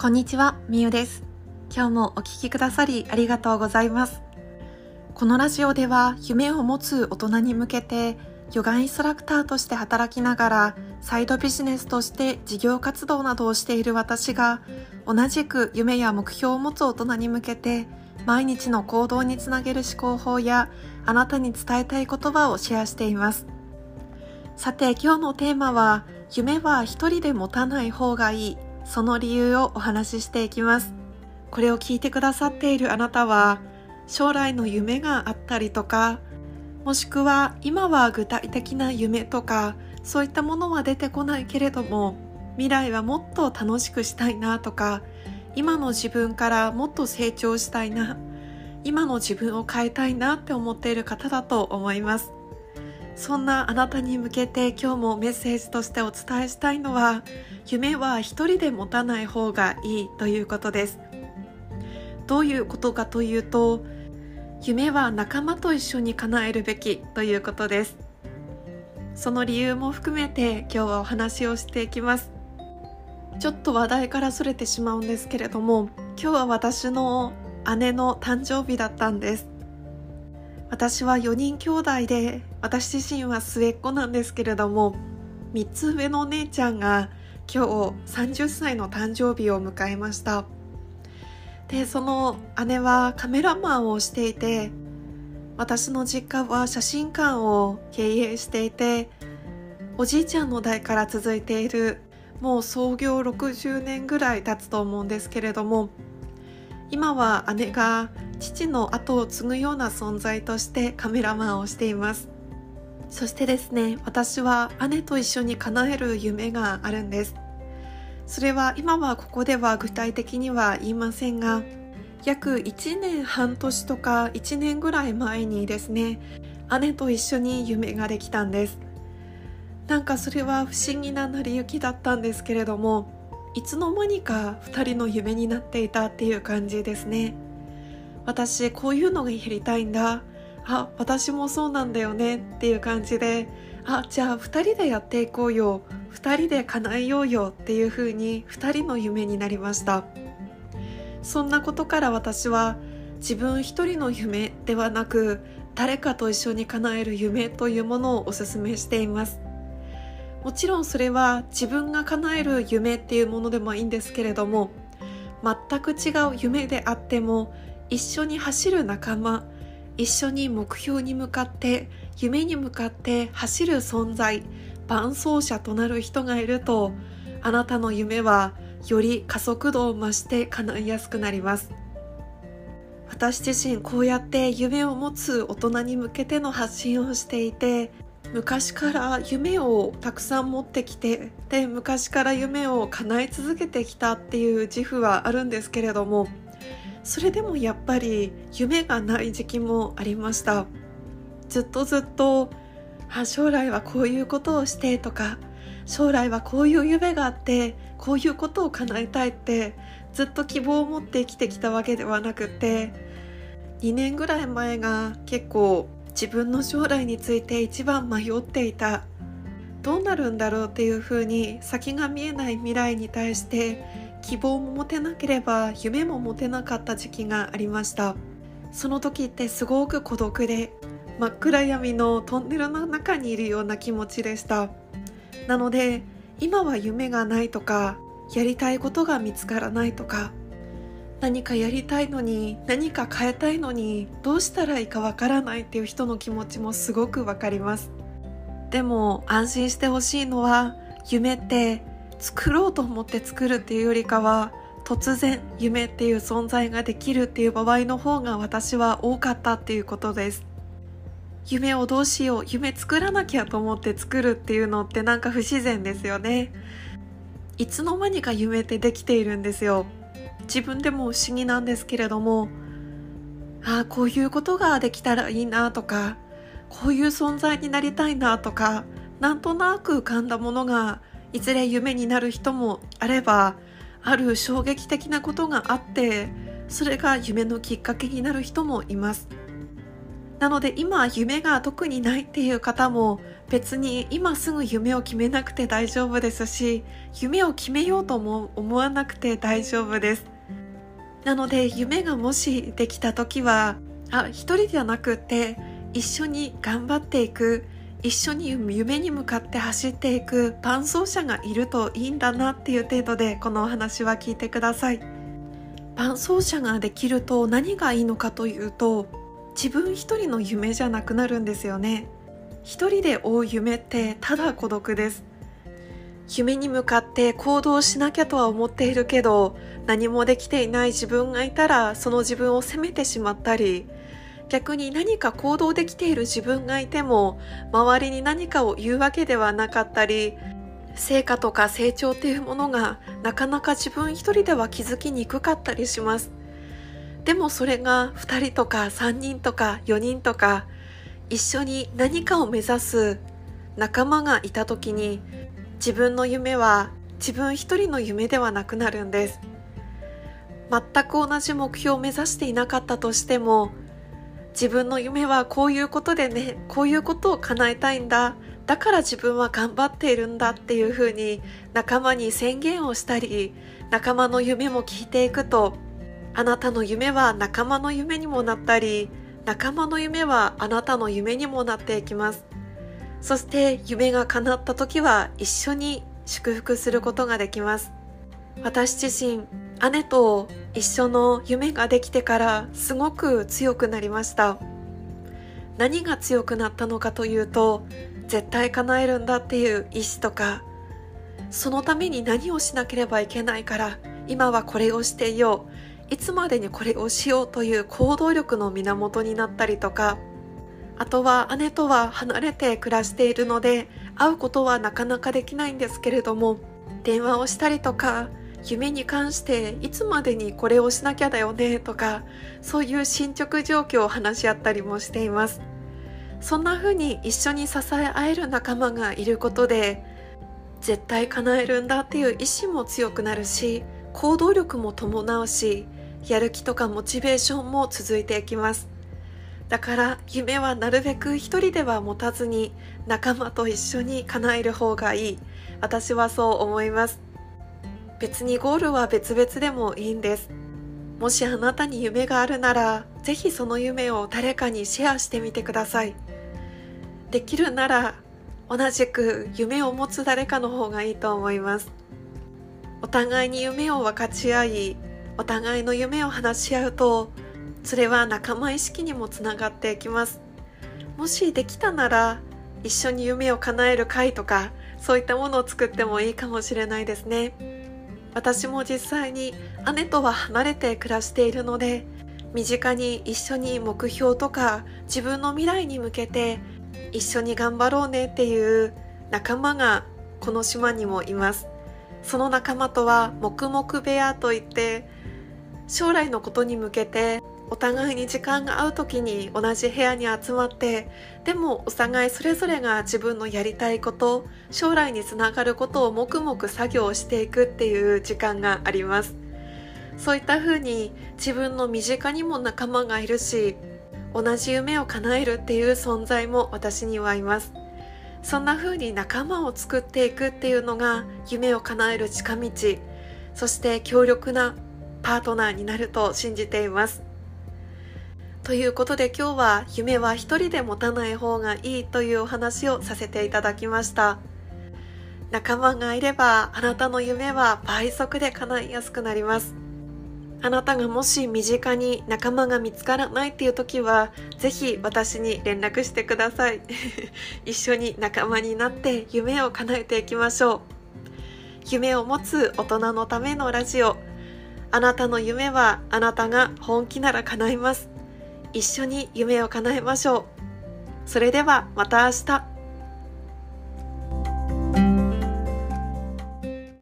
こんにちは、みゆです。今日もお聞きくださりありがとうございます。このラジオでは夢を持つ大人に向けてヨガインストラクターとして働きながらサイドビジネスとして事業活動などをしている私が同じく夢や目標を持つ大人に向けて毎日の行動につなげる思考法やあなたに伝えたい言葉をシェアしていますさて今日のテーマは夢は一人で持たない方がいいその理由をお話ししていきます。これを聞いてくださっているあなたは将来の夢があったりとかもしくは今は具体的な夢とかそういったものは出てこないけれども未来はもっと楽しくしたいなとか今の自分からもっと成長したいな今の自分を変えたいなって思っている方だと思います。そんなあなたに向けて今日もメッセージとしてお伝えしたいのは夢は一人で持たない方がいいということです。どういうことかというと夢は仲間と一緒に叶えるべきということです。その理由も含めて今日はお話をしていきます。ちょっと話題からそれてしまうんですけれども今日は私の姉の誕生日だったんです。私は4人兄弟で私自身は末っ子なんですけれども3つ上のお姉ちゃんが今日30歳の誕生日を迎えました。でその姉はカメラマンをしていて私の実家は写真館を経営していておじいちゃんの代から続いているもう創業60年ぐらい経つと思うんですけれども今は姉が父の後を継ぐような存在としてカメラマンをしています。そしてですね私は姉と一緒に叶える夢があるんです。それは今はここでは具体的には言いませんが約1年半年とか1年ぐらい前にですね姉と一緒に夢ができたんです。なんかそれは不思議な成り行きだったんですけれどもいつの間にか2人の夢になっていたっていう感じですね。私こういうのがやりたいんだあ私もそうなんだよねっていう感じであじゃあ2人でやっていこうよ2人で叶えようよっていう風に2人の夢になりました。そんなことから私は自分一人の夢ではなく誰かと一緒に叶える夢というものをお勧めしています。もちろんそれは自分が叶える夢っていうものでもいいんですけれども全く違う夢であっても一緒に走る仲間一緒に目標に向かって夢に向かって走る存在伴走者となる人がいるとあなたの夢はより加速度を増して叶いやすくなります。私自身こうやって夢を持つ大人に向けての発信をしていて昔から夢をたくさん持ってきてで昔から夢を叶え続けてきたっていう自負はあるんですけれどもそれでもやっぱり夢がない時期もありました。ずっとずっとあ将来はこういうことをしてとか将来はこういう夢があってこういうことを叶えたいってずっと希望を持って生きてきたわけではなくて2年ぐらい前が結構自分の将来について一番迷っていた。どうなるんだろうっていうふうに先が見えない未来に対して希望も持てなければ夢も持てなかった時期がありました。その時ってすごく孤独で真っ暗闇のトンネルの中にいるような気持ちでした。なので今は夢がないとかやりたいことが見つからないとか何かやりたいのに何か変えたいのにどうしたらいいかわからないっていう人の気持ちもすごくわかります。でも安心してほしいのは夢って作ろうと思って作るっていうよりかは突然夢っていう存在ができるっていう場合の方が私は多かったっていうことです。夢をどうしよう夢作らなきゃと思って作るっていうのってなんか不自然ですよね。いつの間にか夢ってできているんですよ。自分でも不思議なんですけれどもああこういうことができたらいいなとかこういう存在になりたいなとかなんとなく浮かんだものがいずれ夢になる人もあればある衝撃的なことがあってそれが夢のきっかけになる人もいます。なので今夢が特にないっていう方も別に今すぐ夢を決めなくて大丈夫ですし夢を決めようとも思わなくて大丈夫です。なので夢がもしできた時はあ一人ではなくって一緒に頑張っていく。一緒に夢に向かって走っていく伴走者がいるといいんだなっていう程度でこのお話は聞いてください。伴走者ができると何がいいのかというと自分一人の夢じゃなくなるんですよね。一人で追う夢ってただ孤独です。夢に向かって行動しなきゃとは思っているけど何もできていない自分がいたらその自分を責めてしまったり逆に何か行動できている自分がいても周りに何かを言うわけではなかったり成果とか成長っていうものがなかなか自分一人では気づきにくかったりします。でもそれが2人とか3人とか4人とか一緒に何かを目指す仲間がいた時に自分の夢は自分一人の夢ではなくなるんです。全く同じ目標を目指していなかったとしても自分の夢はこういうことでねこういうことを叶えたいんだ。だから自分は頑張っているんだっていうふうに仲間に宣言をしたり仲間の夢も聞いていくとあなたの夢は仲間の夢にもなったり仲間の夢はあなたの夢にもなっていきます。そして夢が叶った時は一緒に祝福することができます。私自身姉と一緒の夢ができてからすごく強くなりました。何が強くなったのかというと絶対叶えるんだっていう意志とかそのために何をしなければいけないから今はこれをしていよういつまでにこれをしようという行動力の源になったりとかあとは姉とは離れて暮らしているので会うことはなかなかできないんですけれども電話をしたりとか夢に関していつまでにこれをしなきゃだよねとかそういう進捗状況を話し合ったりもしています。そんな風に一緒に支え合える仲間がいることで絶対叶えるんだっていう意志も強くなるし行動力も伴うしやる気とかモチベーションも続いていきます。だから夢はなるべく一人では持たずに仲間と一緒に叶える方がいい。私はそう思います。別にゴールは別々でもいいんです。もしあなたに夢があるならぜひその夢を誰かにシェアしてみてください。できるなら同じく夢を持つ誰かの方がいいと思います。お互いに夢を分かち合いお互いの夢を話し合うとそれは仲間意識にもつながっていきます。もしできたなら一緒に夢を叶える会とかそういったものを作ってもいいかもしれないですね。私も実際に姉とは離れて暮らしているので身近に一緒に目標とか自分の未来に向けて一緒に頑張ろうねっていう仲間がこの島にもいます。その仲間とは黙々部屋といって将来のことに向けてお互いに時間が合う時に同じ部屋に集まってでもお互いそれぞれが自分のやりたいこと将来につながることを黙々作業していくっていう時間があります。そういった風に自分の身近にも仲間がいるし同じ夢を叶えるっていう存在も私にはいます。そんな風に仲間を作っていくっていうのが夢を叶える近道そして強力なパートナーになると信じています。ということで今日は夢は一人で持たない方がいいというお話をさせていただきました。仲間がいればあなたの夢は倍速で叶いやすくなります。あなたがもし身近に仲間が見つからないっていう時はぜひ私に連絡してください。一緒に仲間になって夢を叶えていきましょう。夢を持つ大人のためのラジオ。あなたの夢はあなたが本気なら叶います。一緒に夢を叶えましょう。それではまた明日。